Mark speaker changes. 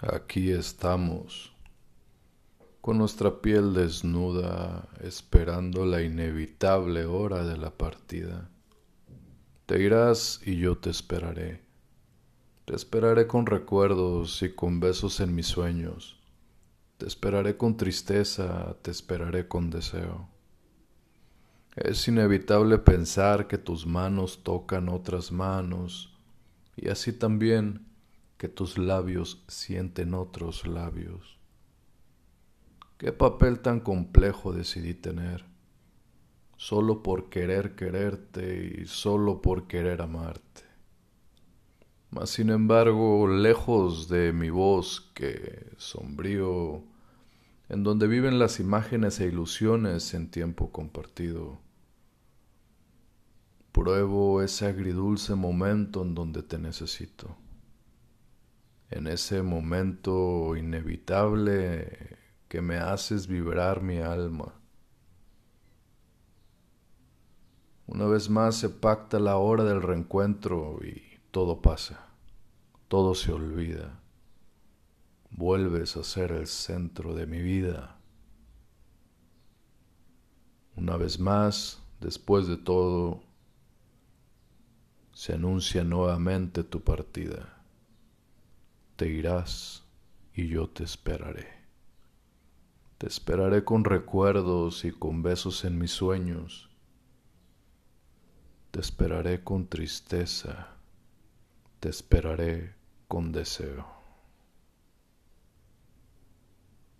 Speaker 1: Aquí estamos, con nuestra piel desnuda, esperando la inevitable hora de la partida. Te irás y yo te esperaré. Te esperaré con recuerdos y con besos en mis sueños. Te esperaré con tristeza, te esperaré con deseo. Es inevitable pensar que tus manos tocan otras manos y así también que tus labios sienten otros labios. Qué papel tan complejo decidí tener, solo por querer quererte y solo por querer amarte. Mas sin embargo, lejos de mi bosque sombrío, en donde viven las imágenes e ilusiones en tiempo compartido, pruebo ese agridulce momento en donde te necesito en ese momento inevitable que me haces vibrar mi alma. Una vez más se pacta la hora del reencuentro y todo pasa, todo se olvida. Vuelves a ser el centro de mi vida. Una vez más, después de todo, se anuncia nuevamente tu partida te irás y yo te esperaré. Te esperaré con recuerdos y con besos en mis sueños. Te esperaré con tristeza. Te esperaré con deseo.